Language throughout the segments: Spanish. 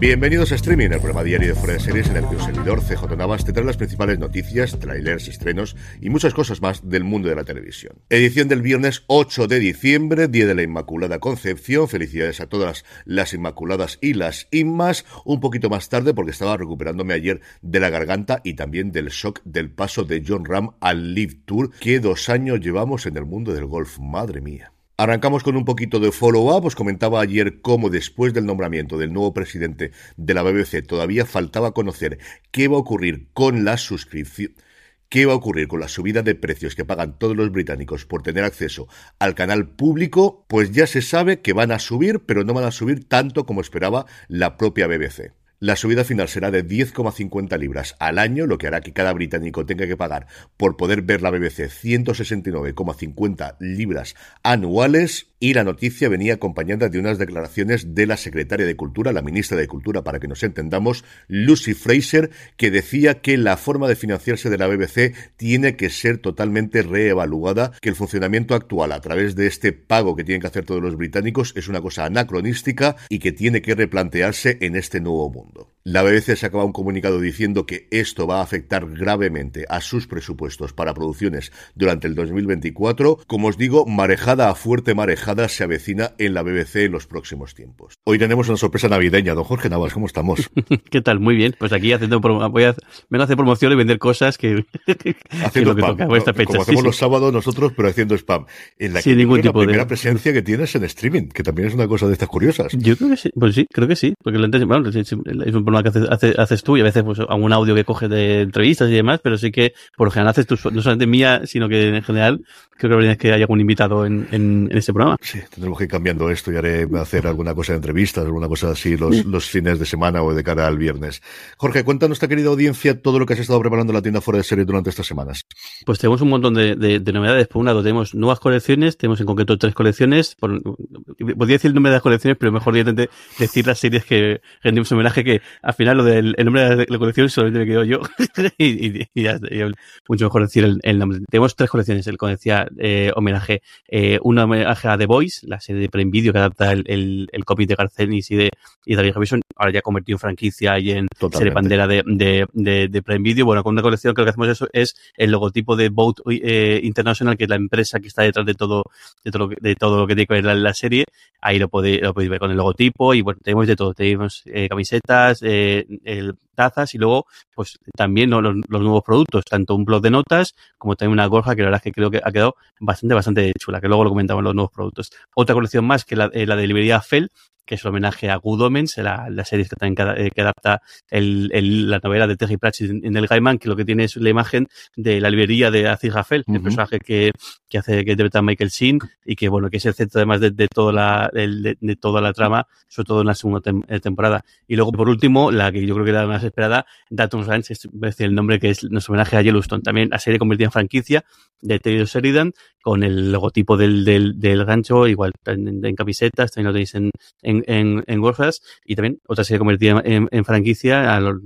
Bienvenidos a Streaming, el programa diario de Fuera de Series en el que un servidor CJ Navas te trae las principales noticias, trailers, estrenos y muchas cosas más del mundo de la televisión. Edición del viernes 8 de diciembre, Día de la Inmaculada Concepción. Felicidades a todas las Inmaculadas y las Inmas. Un poquito más tarde porque estaba recuperándome ayer de la garganta y también del shock del paso de John Ram al Live Tour. que dos años llevamos en el mundo del golf. Madre mía. Arrancamos con un poquito de follow-up. Os comentaba ayer cómo después del nombramiento del nuevo presidente de la BBC todavía faltaba conocer qué va a ocurrir con la suscripción. ¿Qué va a ocurrir con la subida de precios que pagan todos los británicos por tener acceso al canal público? Pues ya se sabe que van a subir, pero no van a subir tanto como esperaba la propia BBC. La subida final será de 10,50 libras al año, lo que hará que cada británico tenga que pagar por poder ver la BBC 169,50 libras anuales. Y la noticia venía acompañada de unas declaraciones de la secretaria de Cultura, la ministra de Cultura, para que nos entendamos, Lucy Fraser, que decía que la forma de financiarse de la BBC tiene que ser totalmente reevaluada, que el funcionamiento actual a través de este pago que tienen que hacer todos los británicos es una cosa anacronística y que tiene que replantearse en este nuevo mundo. La BBC sacaba un comunicado diciendo que esto va a afectar gravemente a sus presupuestos para producciones durante el 2024. Como os digo, marejada a fuerte marejada se avecina en la BBC en los próximos tiempos. Hoy tenemos una sorpresa navideña. Don Jorge Navas, ¿cómo estamos? ¿Qué tal? Muy bien. Pues aquí haciendo voy a, vengo a hacer promoción y vender cosas que, haciendo que que toca fecha. Como hacemos los sábados nosotros, pero haciendo spam. En la Sin ningún tipo la primera presencia que tienes en streaming, que también es una cosa de estas curiosas. Yo creo que sí. Pues sí, creo que sí. Porque bueno, es un que haces, tú y a veces pues algún audio que coges de entrevistas y demás, pero sí que por lo general haces tú, no solamente mía, sino que en general creo que que haya algún invitado en, en, este programa. Sí, tendremos que ir cambiando esto y haré hacer alguna cosa de entrevistas, alguna cosa así los, los fines de semana o de cara al viernes. Jorge, cuenta a nuestra querida audiencia todo lo que has estado preparando en la tienda fuera de serie durante estas semanas. Pues tenemos un montón de, de, novedades. Por un lado, tenemos nuevas colecciones, tenemos en concreto tres colecciones. podría decir el nombre de las colecciones, pero mejor decir las series que rendimos homenaje, que al final lo del el nombre de la colección solamente me quedo yo. y, ya, mucho mejor decir el, nombre. Tenemos tres colecciones, el como decía, eh, homenaje. Eh, una homenaje a The Voice, la serie de Prime Video que adapta el, el, el cómic de Garcenis y de, y David Javison, ahora ya convertido en franquicia y en serie bandera de, de, de, de, Prime Video. Bueno, con una colección que lo que hacemos eso es el logotipo de Boat eh, International, que es la empresa que está detrás de todo, de todo, de todo lo que tiene que ver la, la serie. Ahí lo podéis, lo podéis ver con el logotipo y bueno, tenemos de todo. Tenemos eh, camisetas, eh, el, tazas y luego pues también los, nuevos productos, tanto un blog de notas como también una gorja que la verdad es que creo que ha quedado bastante, bastante chula, que luego lo comentamos los nuevos productos. Otra colección más que la, la de librería Fell, que es un homenaje a Good Omens, la, la serie que, también eh, que, adapta el, el, la novela de Terry Pratchett en, el Gaiman, que lo que tiene es la imagen de la librería de Aziz Rafael, el personaje que, que hace que interpreta Michael Sheen y que bueno que es el centro además de, de toda la de, de, toda la trama, sobre todo en la segunda eh, temporada. Y luego por último, la que yo creo que era más esperada, Dalton's Ranch, es decir, el nombre que es nuestro homenaje a Yellowstone, también la serie convertida en franquicia de Terry Sheridan con el logotipo del, del, del gancho, igual en, en, camisetas, también lo tenéis en, en, en, en y también otra serie convertida en, en franquicia, a los,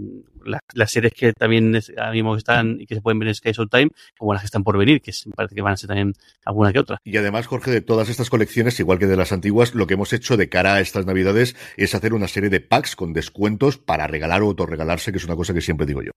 las, series que también mismo están y que se pueden ver en Sky Time, como las que están por venir, que parece que van a ser también alguna que otra. Y además, Jorge, de todas estas colecciones, igual que de las antiguas, lo que hemos hecho de cara a estas navidades es hacer una serie de packs con descuentos para regalar o autorregalarse, que es una cosa que siempre digo yo.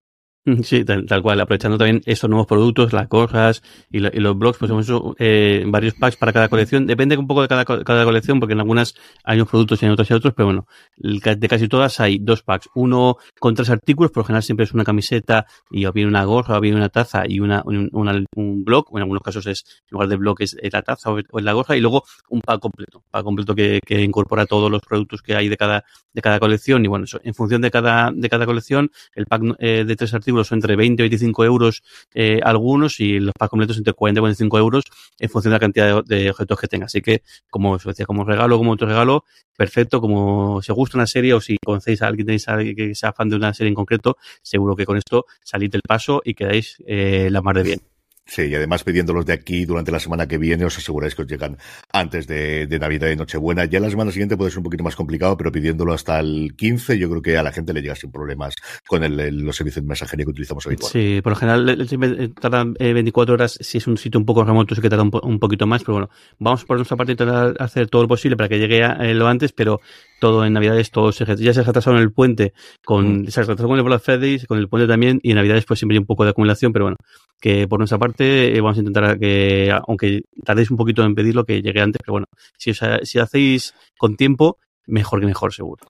Sí, tal, cual, aprovechando también estos nuevos productos, las cosas y, los blogs, pues hemos hecho eh, varios packs para cada colección. Depende un poco de cada, cada colección, porque en algunas hay unos productos y en otras hay otros, pero bueno, de casi todas hay dos packs. Uno con tres artículos, por lo general siempre es una camiseta y o una gorra, o bien una taza y una, un blog, o en algunos casos es, en lugar de blog es, la taza o, es la gorra, y luego un pack completo, pack completo que, que, incorpora todos los productos que hay de cada, de cada colección. Y bueno, eso, en función de cada, de cada colección, el pack eh, de tres artículos son entre 20 y 25 euros eh, algunos y los packs completos entre 40 y 45 euros en función de la cantidad de, objetos que tenga. Así que, como os decía, como regalo, como otro regalo, perfecto. Como si os gusta una serie o si conocéis a alguien, tenéis alguien que sea fan de una serie en concreto, seguro que con esto salís del paso y quedáis eh, la mar de bien. Sí, y además pidiéndolos de aquí durante la semana que viene, os aseguráis que os llegan antes de, Navidad y Nochebuena. Ya la semana siguiente puede ser un poquito más complicado, pero pidiéndolo hasta el 15, yo creo que a la gente le llega sin problemas con el, los servicios de mensajería que utilizamos habitualmente. Sí, por lo general tarda 24 horas, si es un sitio un poco remoto, sí que tarda un, poquito más, pero bueno, vamos por nuestra parte a hacer todo lo posible para que llegue a, lo antes, pero todo en Navidades, todo se, ya se en el puente, con, mm. se ha retrasado con el Black Friday, con el puente también, y en Navidades pues siempre hay un poco de acumulación, pero bueno, que por nuestra parte eh, vamos a intentar que, aunque tardéis un poquito en pedirlo, que llegue antes, pero bueno, si, si hacéis con tiempo, mejor que mejor, seguro.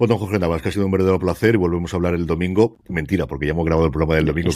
Pues don Jorge Navas, que ha sido un verdadero placer y volvemos a hablar el domingo. Mentira, porque ya hemos grabado el programa del domingo.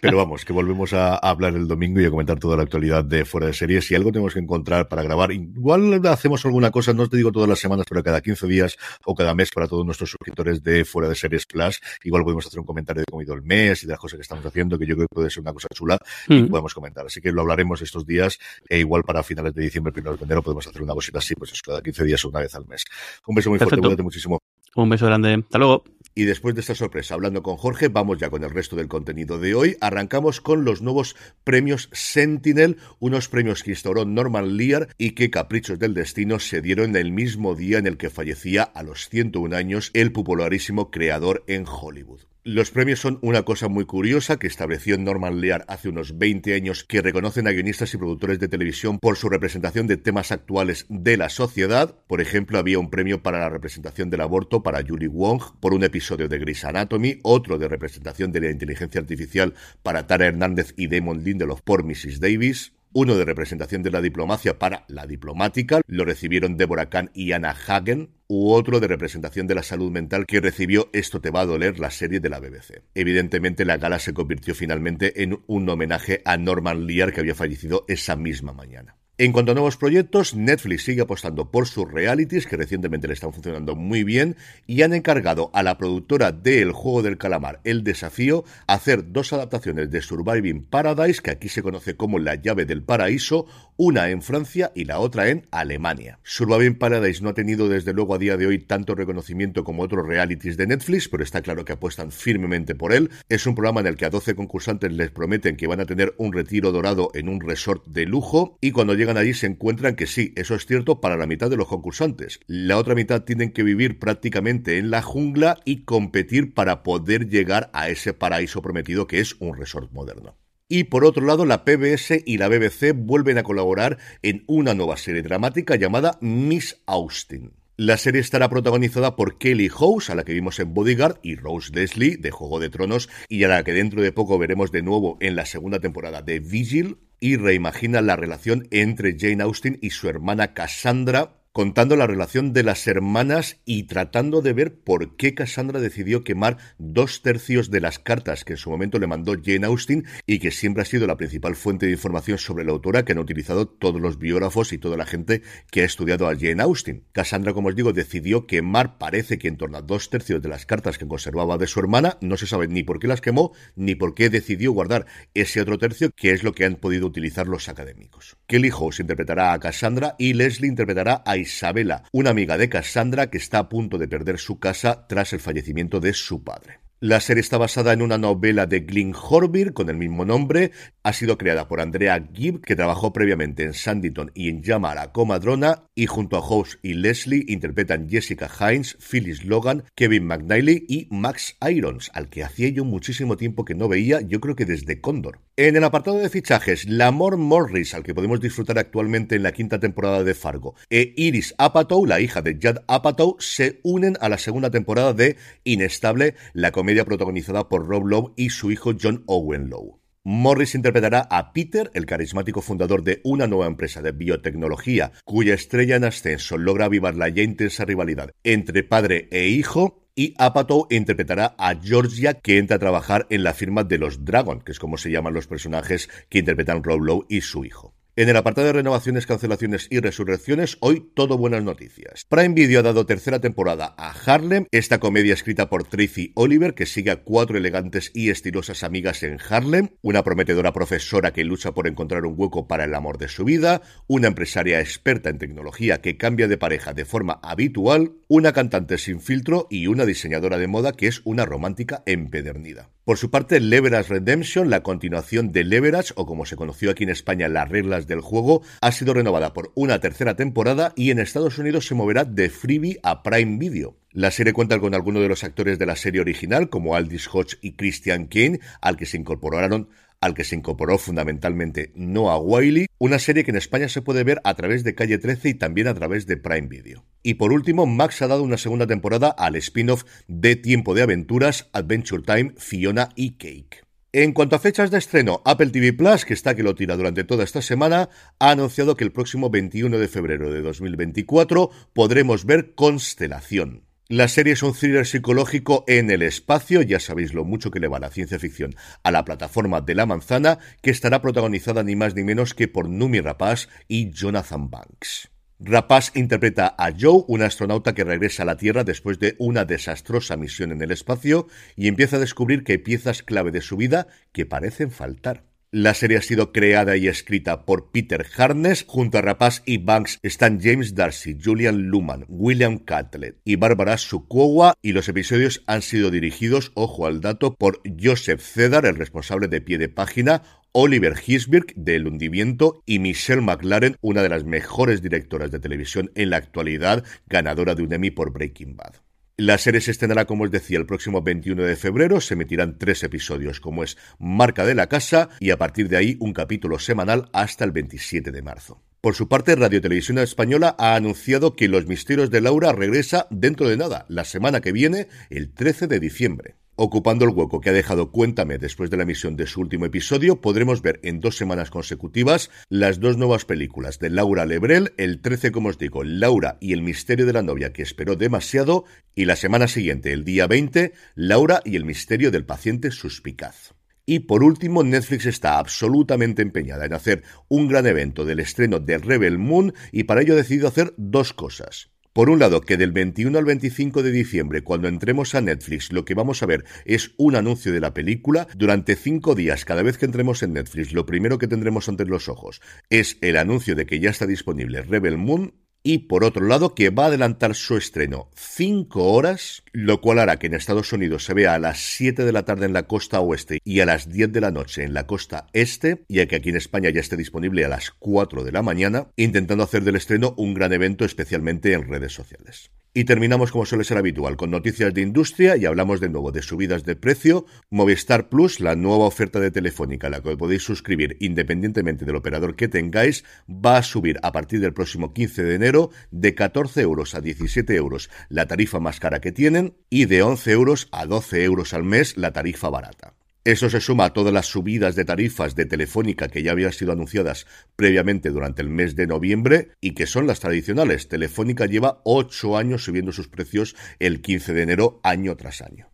pero vamos, que volvemos a, hablar el domingo y a comentar toda la actualidad de Fuera de Series. Si algo tenemos que encontrar para grabar, igual hacemos alguna cosa, no te digo todas las semanas, pero cada 15 días o cada mes para todos nuestros suscriptores de Fuera de Series Plus. Igual podemos hacer un comentario de cómo ha ido el mes y de las cosas que estamos haciendo, que yo creo que puede ser una cosa chula y mm. podemos comentar. Así que lo hablaremos estos días e igual para finales de diciembre, primero de enero, podemos hacer una cosita así, pues cada 15 días o una vez al mes. Un beso muy cuídate muchísimo. Un beso grande. Hasta luego. Y después de esta sorpresa, hablando con Jorge, vamos ya con el resto del contenido de hoy. Arrancamos con los nuevos premios Sentinel, unos premios que instauró Norman Lear y que caprichos del destino se dieron el mismo día en el que fallecía a los 101 años el popularísimo creador en Hollywood. Los premios son una cosa muy curiosa que estableció Norman Lear hace unos 20 años que reconocen a guionistas y productores de televisión por su representación de temas actuales de la sociedad. Por ejemplo, había un premio para la representación del aborto para Julie Wong por un episodio de Grey's Anatomy, otro de representación de la inteligencia artificial para Tara Hernández y Damon Lindelof por Mrs. Davis, uno de representación de la diplomacia para La Diplomática, lo recibieron Deborah Kahn y Anna Hagen, u otro de representación de la salud mental que recibió Esto te va a doler, la serie de la BBC. Evidentemente, la gala se convirtió finalmente en un homenaje a Norman Lear que había fallecido esa misma mañana. En cuanto a nuevos proyectos, Netflix sigue apostando por sus realities, que recientemente le están funcionando muy bien, y han encargado a la productora de El Juego del Calamar, El Desafío, hacer dos adaptaciones de Surviving Paradise, que aquí se conoce como La llave del paraíso, una en Francia y la otra en Alemania. Surviving Paradise no ha tenido desde luego a día de hoy tanto reconocimiento como otros realities de Netflix, pero está claro que apuestan firmemente por él. Es un programa en el que a 12 concursantes les prometen que van a tener un retiro dorado en un resort de lujo, y cuando allí se encuentran que sí, eso es cierto para la mitad de los concursantes. La otra mitad tienen que vivir prácticamente en la jungla y competir para poder llegar a ese paraíso prometido que es un resort moderno. Y por otro lado, la PBS y la BBC vuelven a colaborar en una nueva serie dramática llamada Miss Austin. La serie estará protagonizada por Kelly House, a la que vimos en Bodyguard, y Rose Leslie, de Juego de Tronos, y a la que dentro de poco veremos de nuevo en la segunda temporada de Vigil, y reimagina la relación entre Jane Austen y su hermana Cassandra, contando la relación de las hermanas y tratando de ver por qué Cassandra decidió quemar dos tercios de las cartas que en su momento le mandó Jane Austen y que siempre ha sido la principal fuente de información sobre la autora que han utilizado todos los biógrafos y toda la gente que ha estudiado a Jane Austen. Cassandra, como os digo, decidió quemar, parece que en torno a dos tercios de las cartas que conservaba de su hermana, no se sabe ni por qué las quemó, ni por qué decidió guardar ese otro tercio, que es lo que han podido utilizar los académicos. Kelly House interpretará a Cassandra y Leslie interpretará a Isabela, una amiga de Cassandra que está a punto de perder su casa tras el fallecimiento de su padre. La serie está basada en una novela de Glyn Horvir con el mismo nombre. Ha sido creada por Andrea Gibb, que trabajó previamente en Sanditon y en Llama la Comadrona, y junto a House y Leslie interpretan Jessica Hines, Phyllis Logan, Kevin McNally y Max Irons, al que hacía yo muchísimo tiempo que no veía, yo creo que desde Cóndor. En el apartado de fichajes, Lamor Morris, al que podemos disfrutar actualmente en la quinta temporada de Fargo, e Iris Apatow, la hija de Judd Apatow, se unen a la segunda temporada de Inestable, la comedia protagonizada por Rob Lowe y su hijo John Owen Lowe. Morris interpretará a Peter, el carismático fundador de una nueva empresa de biotecnología, cuya estrella en ascenso logra avivar la ya intensa rivalidad entre padre e hijo, y Apatow interpretará a Georgia, que entra a trabajar en la firma de los Dragon, que es como se llaman los personajes que interpretan Rob Lowe y su hijo. En el apartado de renovaciones, cancelaciones y resurrecciones, hoy todo buenas noticias. Prime Video ha dado tercera temporada a Harlem, esta comedia escrita por Tracy Oliver, que sigue a cuatro elegantes y estilosas amigas en Harlem, una prometedora profesora que lucha por encontrar un hueco para el amor de su vida, una empresaria experta en tecnología que cambia de pareja de forma habitual, una cantante sin filtro y una diseñadora de moda que es una romántica empedernida. Por su parte, Leverage Redemption, la continuación de Leverage, o como se conoció aquí en España, las reglas del juego, ha sido renovada por una tercera temporada y en Estados Unidos se moverá de Freebie a Prime Video. La serie cuenta con algunos de los actores de la serie original, como Aldis Hodge y Christian Kane, al que se incorporaron al que se incorporó fundamentalmente Noah Wiley, una serie que en España se puede ver a través de Calle 13 y también a través de Prime Video. Y por último, Max ha dado una segunda temporada al spin-off de Tiempo de Aventuras, Adventure Time, Fiona y Cake. En cuanto a fechas de estreno, Apple TV Plus, que está que lo tira durante toda esta semana, ha anunciado que el próximo 21 de febrero de 2024 podremos ver Constelación. La serie es un thriller psicológico en el espacio, ya sabéis lo mucho que le va la ciencia ficción a la plataforma de la manzana, que estará protagonizada ni más ni menos que por Numi Rapaz y Jonathan Banks. Rapaz interpreta a Joe, un astronauta que regresa a la Tierra después de una desastrosa misión en el espacio y empieza a descubrir que hay piezas clave de su vida que parecen faltar. La serie ha sido creada y escrita por Peter Harness. Junto a Rapaz y Banks están James Darcy, Julian Luman, William Catlett y Bárbara Sukowa. Y los episodios han sido dirigidos, ojo al dato, por Joseph Cedar, el responsable de pie de página, Oliver Hisberg de El hundimiento y Michelle McLaren, una de las mejores directoras de televisión en la actualidad, ganadora de un Emmy por Breaking Bad. La serie se estrenará, como os decía, el próximo 21 de febrero. Se emitirán tres episodios, como es Marca de la Casa, y a partir de ahí un capítulo semanal hasta el 27 de marzo. Por su parte, Radio Televisión Española ha anunciado que Los Misterios de Laura regresa dentro de nada, la semana que viene, el 13 de diciembre. Ocupando el hueco que ha dejado Cuéntame después de la emisión de su último episodio, podremos ver en dos semanas consecutivas las dos nuevas películas de Laura Lebrel, el 13, como os digo, Laura y el misterio de la novia que esperó demasiado, y la semana siguiente, el día 20, Laura y el misterio del paciente suspicaz. Y por último, Netflix está absolutamente empeñada en hacer un gran evento del estreno de Rebel Moon y para ello ha decidido hacer dos cosas. Por un lado, que del 21 al 25 de diciembre, cuando entremos a Netflix, lo que vamos a ver es un anuncio de la película. Durante cinco días, cada vez que entremos en Netflix, lo primero que tendremos ante los ojos es el anuncio de que ya está disponible Rebel Moon y por otro lado que va a adelantar su estreno 5 horas, lo cual hará que en Estados Unidos se vea a las 7 de la tarde en la costa oeste y a las 10 de la noche en la costa este, y que aquí en España ya esté disponible a las 4 de la mañana, intentando hacer del estreno un gran evento especialmente en redes sociales. Y terminamos como suele ser habitual con noticias de industria y hablamos de nuevo de subidas de precio. Movistar Plus, la nueva oferta de Telefónica a la que podéis suscribir independientemente del operador que tengáis, va a subir a partir del próximo 15 de enero de 14 euros a 17 euros la tarifa más cara que tienen y de 11 euros a 12 euros al mes la tarifa barata. Eso se suma a todas las subidas de tarifas de Telefónica que ya habían sido anunciadas previamente durante el mes de noviembre y que son las tradicionales. Telefónica lleva ocho años subiendo sus precios el 15 de enero año tras año.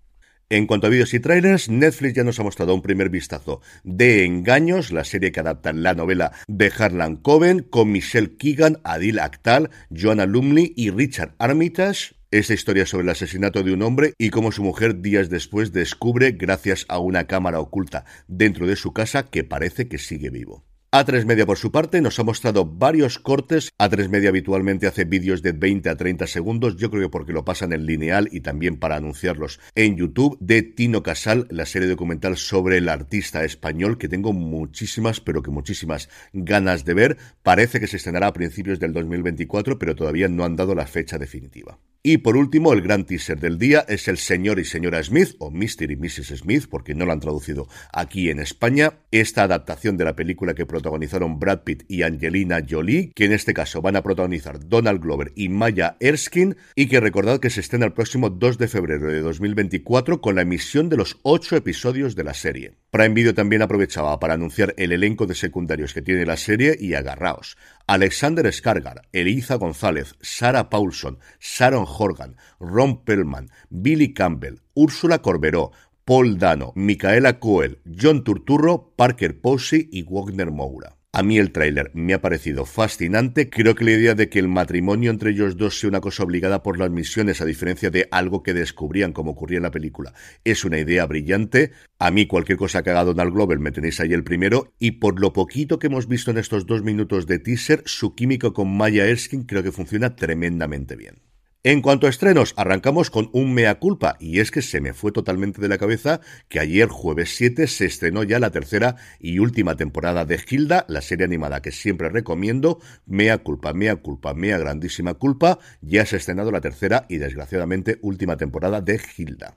En cuanto a vídeos y trailers, Netflix ya nos ha mostrado un primer vistazo de Engaños, la serie que adapta la novela de Harlan Coben con Michelle Keegan, Adil Akhtar, Joanna Lumley y Richard Armitage, esta historia sobre el asesinato de un hombre y cómo su mujer días después descubre, gracias a una cámara oculta dentro de su casa, que parece que sigue vivo. A3 Media, por su parte, nos ha mostrado varios cortes. A3 Media habitualmente hace vídeos de 20 a 30 segundos, yo creo que porque lo pasan en lineal y también para anunciarlos en YouTube, de Tino Casal, la serie documental sobre el artista español, que tengo muchísimas, pero que muchísimas ganas de ver. Parece que se estrenará a principios del 2024, pero todavía no han dado la fecha definitiva. Y por último, el gran teaser del día es el señor y señora Smith, o Mr. y Mrs. Smith, porque no lo han traducido aquí en España. Esta adaptación de la película que protagonizaron Brad Pitt y Angelina Jolie, que en este caso van a protagonizar Donald Glover y Maya Erskine, y que recordad que se estrena el próximo 2 de febrero de 2024 con la emisión de los ocho episodios de la serie. Prime Video también aprovechaba para anunciar el elenco de secundarios que tiene la serie y agarraos. Alexander Skargar, Eliza González, Sarah Paulson, Sharon Horgan, Ron Perlman, Billy Campbell, Úrsula Corberó, Paul Dano, Micaela Coel, John Turturro, Parker Posey y Wagner Moura. A mí el tráiler me ha parecido fascinante. Creo que la idea de que el matrimonio entre ellos dos sea una cosa obligada por las misiones, a diferencia de algo que descubrían como ocurría en la película, es una idea brillante. A mí cualquier cosa que haga Donald Glover me tenéis ahí el primero. Y por lo poquito que hemos visto en estos dos minutos de teaser, su químico con Maya Erskine creo que funciona tremendamente bien. En cuanto a estrenos, arrancamos con un mea culpa, y es que se me fue totalmente de la cabeza que ayer, jueves 7, se estrenó ya la tercera y última temporada de Hilda, la serie animada que siempre recomiendo. Mea culpa, mea culpa, mea grandísima culpa. Ya se ha estrenado la tercera y desgraciadamente última temporada de Hilda.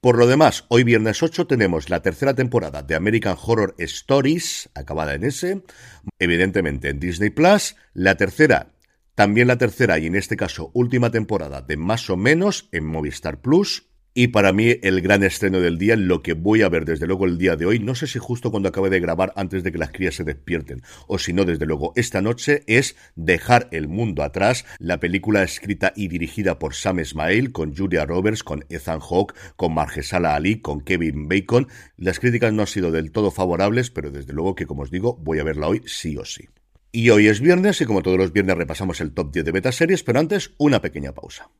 Por lo demás, hoy viernes 8 tenemos la tercera temporada de American Horror Stories, acabada en S, evidentemente en Disney Plus, la tercera también la tercera y en este caso última temporada de Más o menos en Movistar Plus. Y para mí el gran estreno del día, lo que voy a ver desde luego el día de hoy, no sé si justo cuando acabe de grabar antes de que las crías se despierten, o si no desde luego esta noche, es Dejar el mundo atrás, la película escrita y dirigida por Sam Esmail, con Julia Roberts, con Ethan Hawke, con Margesala Ali, con Kevin Bacon. Las críticas no han sido del todo favorables, pero desde luego que como os digo, voy a verla hoy sí o sí. Y hoy es viernes y como todos los viernes repasamos el top 10 de beta series, pero antes una pequeña pausa.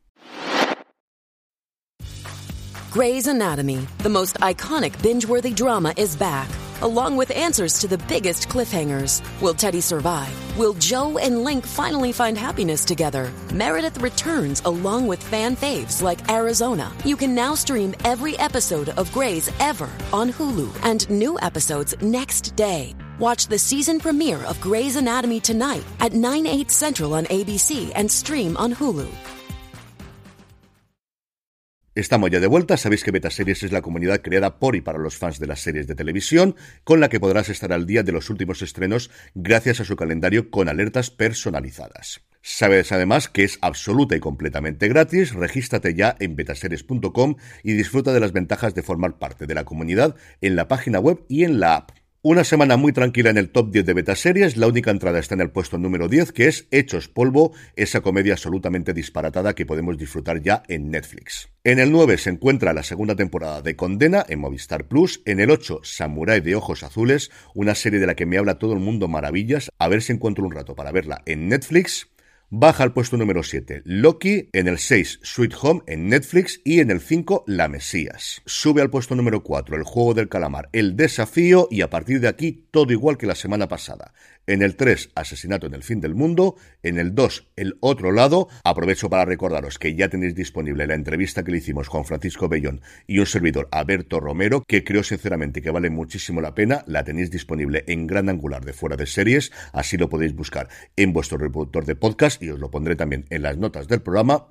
Grey's Anatomy, the most iconic binge-worthy drama is back, along with answers to the biggest cliffhangers. Will Teddy survive? Will Joe and Link finally find happiness together? Meredith returns along with fan faves like Arizona. You can now stream every episode of Grey's ever on Hulu and new episodes next day. Watch the season premiere of Grey's Anatomy tonight at 9, 8 central on ABC and stream on Hulu. Estamos ya de vuelta, sabéis que Betaseries es la comunidad creada por y para los fans de las series de televisión, con la que podrás estar al día de los últimos estrenos gracias a su calendario con alertas personalizadas. Sabes además que es absoluta y completamente gratis, regístrate ya en betaseries.com y disfruta de las ventajas de formar parte de la comunidad en la página web y en la app. Una semana muy tranquila en el top 10 de beta series, la única entrada está en el puesto número 10, que es Hechos Polvo, esa comedia absolutamente disparatada que podemos disfrutar ya en Netflix. En el 9 se encuentra la segunda temporada de Condena en Movistar Plus, en el 8 Samurai de Ojos Azules, una serie de la que me habla todo el mundo maravillas, a ver si encuentro un rato para verla en Netflix. Baja al puesto número 7 Loki, en el 6 Sweet Home en Netflix y en el 5 La Mesías. Sube al puesto número 4 El Juego del Calamar, El Desafío. Y a partir de aquí todo igual que la semana pasada. En el 3, Asesinato en el fin del mundo. En el 2, El otro lado. Aprovecho para recordaros que ya tenéis disponible la entrevista que le hicimos con Francisco Bellón y un servidor, Alberto Romero, que creo sinceramente que vale muchísimo la pena. La tenéis disponible en Gran Angular de Fuera de Series. Así lo podéis buscar en vuestro reproductor de podcast y os lo pondré también en las notas del programa.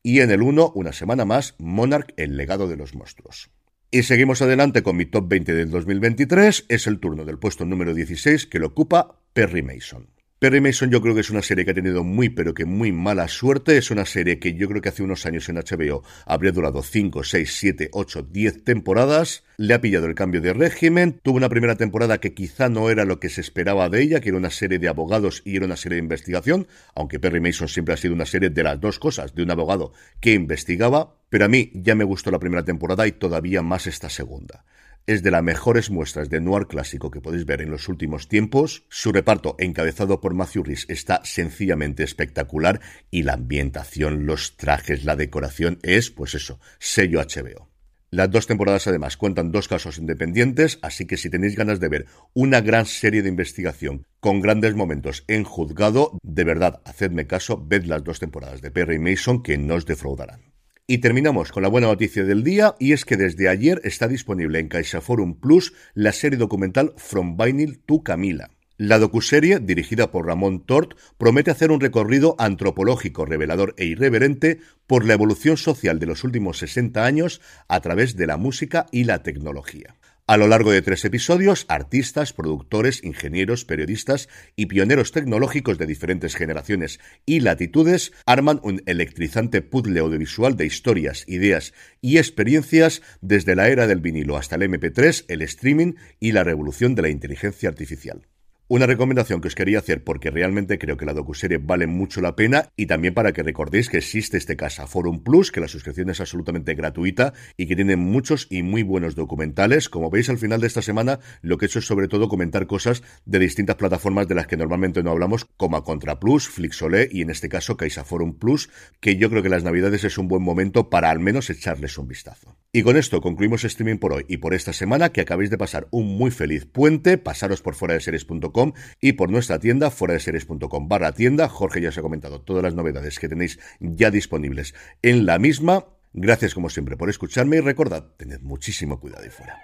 Y en el 1, una semana más, Monarch, el legado de los monstruos. Y seguimos adelante con mi top 20 del 2023. Es el turno del puesto número 16 que lo ocupa Perry Mason. Perry Mason yo creo que es una serie que ha tenido muy pero que muy mala suerte. Es una serie que yo creo que hace unos años en HBO habría durado 5, 6, 7, 8, 10 temporadas. Le ha pillado el cambio de régimen. Tuvo una primera temporada que quizá no era lo que se esperaba de ella, que era una serie de abogados y era una serie de investigación. Aunque Perry Mason siempre ha sido una serie de las dos cosas, de un abogado que investigaba. Pero a mí ya me gustó la primera temporada y todavía más esta segunda es de las mejores muestras de noir clásico que podéis ver en los últimos tiempos. Su reparto, encabezado por Matthew Rhys, está sencillamente espectacular y la ambientación, los trajes, la decoración es, pues eso, sello HBO. Las dos temporadas además cuentan dos casos independientes, así que si tenéis ganas de ver una gran serie de investigación con grandes momentos en juzgado, de verdad, hacedme caso, ved las dos temporadas de Perry Mason que no os defraudarán. Y terminamos con la buena noticia del día, y es que desde ayer está disponible en CaixaForum Plus la serie documental From Vinyl to Camila. La docuserie, dirigida por Ramón Tort, promete hacer un recorrido antropológico, revelador e irreverente por la evolución social de los últimos 60 años a través de la música y la tecnología. A lo largo de tres episodios, artistas, productores, ingenieros, periodistas y pioneros tecnológicos de diferentes generaciones y latitudes arman un electrizante puzzle audiovisual de historias, ideas y experiencias desde la era del vinilo hasta el MP3, el streaming y la revolución de la inteligencia artificial. Una recomendación que os quería hacer porque realmente creo que la docuserie vale mucho la pena y también para que recordéis que existe este Casa Forum Plus, que la suscripción es absolutamente gratuita y que tiene muchos y muy buenos documentales. Como veis al final de esta semana, lo que he hecho es sobre todo comentar cosas de distintas plataformas de las que normalmente no hablamos, como a Contra Plus, Flixolé y en este caso Caixa Forum Plus, que yo creo que las navidades es un buen momento para al menos echarles un vistazo. Y con esto concluimos streaming por hoy y por esta semana, que acabéis de pasar un muy feliz puente, pasaros por fuera de series.com y por nuestra tienda fuera de series.com barra tienda. Jorge ya os ha comentado todas las novedades que tenéis ya disponibles en la misma. Gracias como siempre por escucharme y recordad, tened muchísimo cuidado ahí fuera.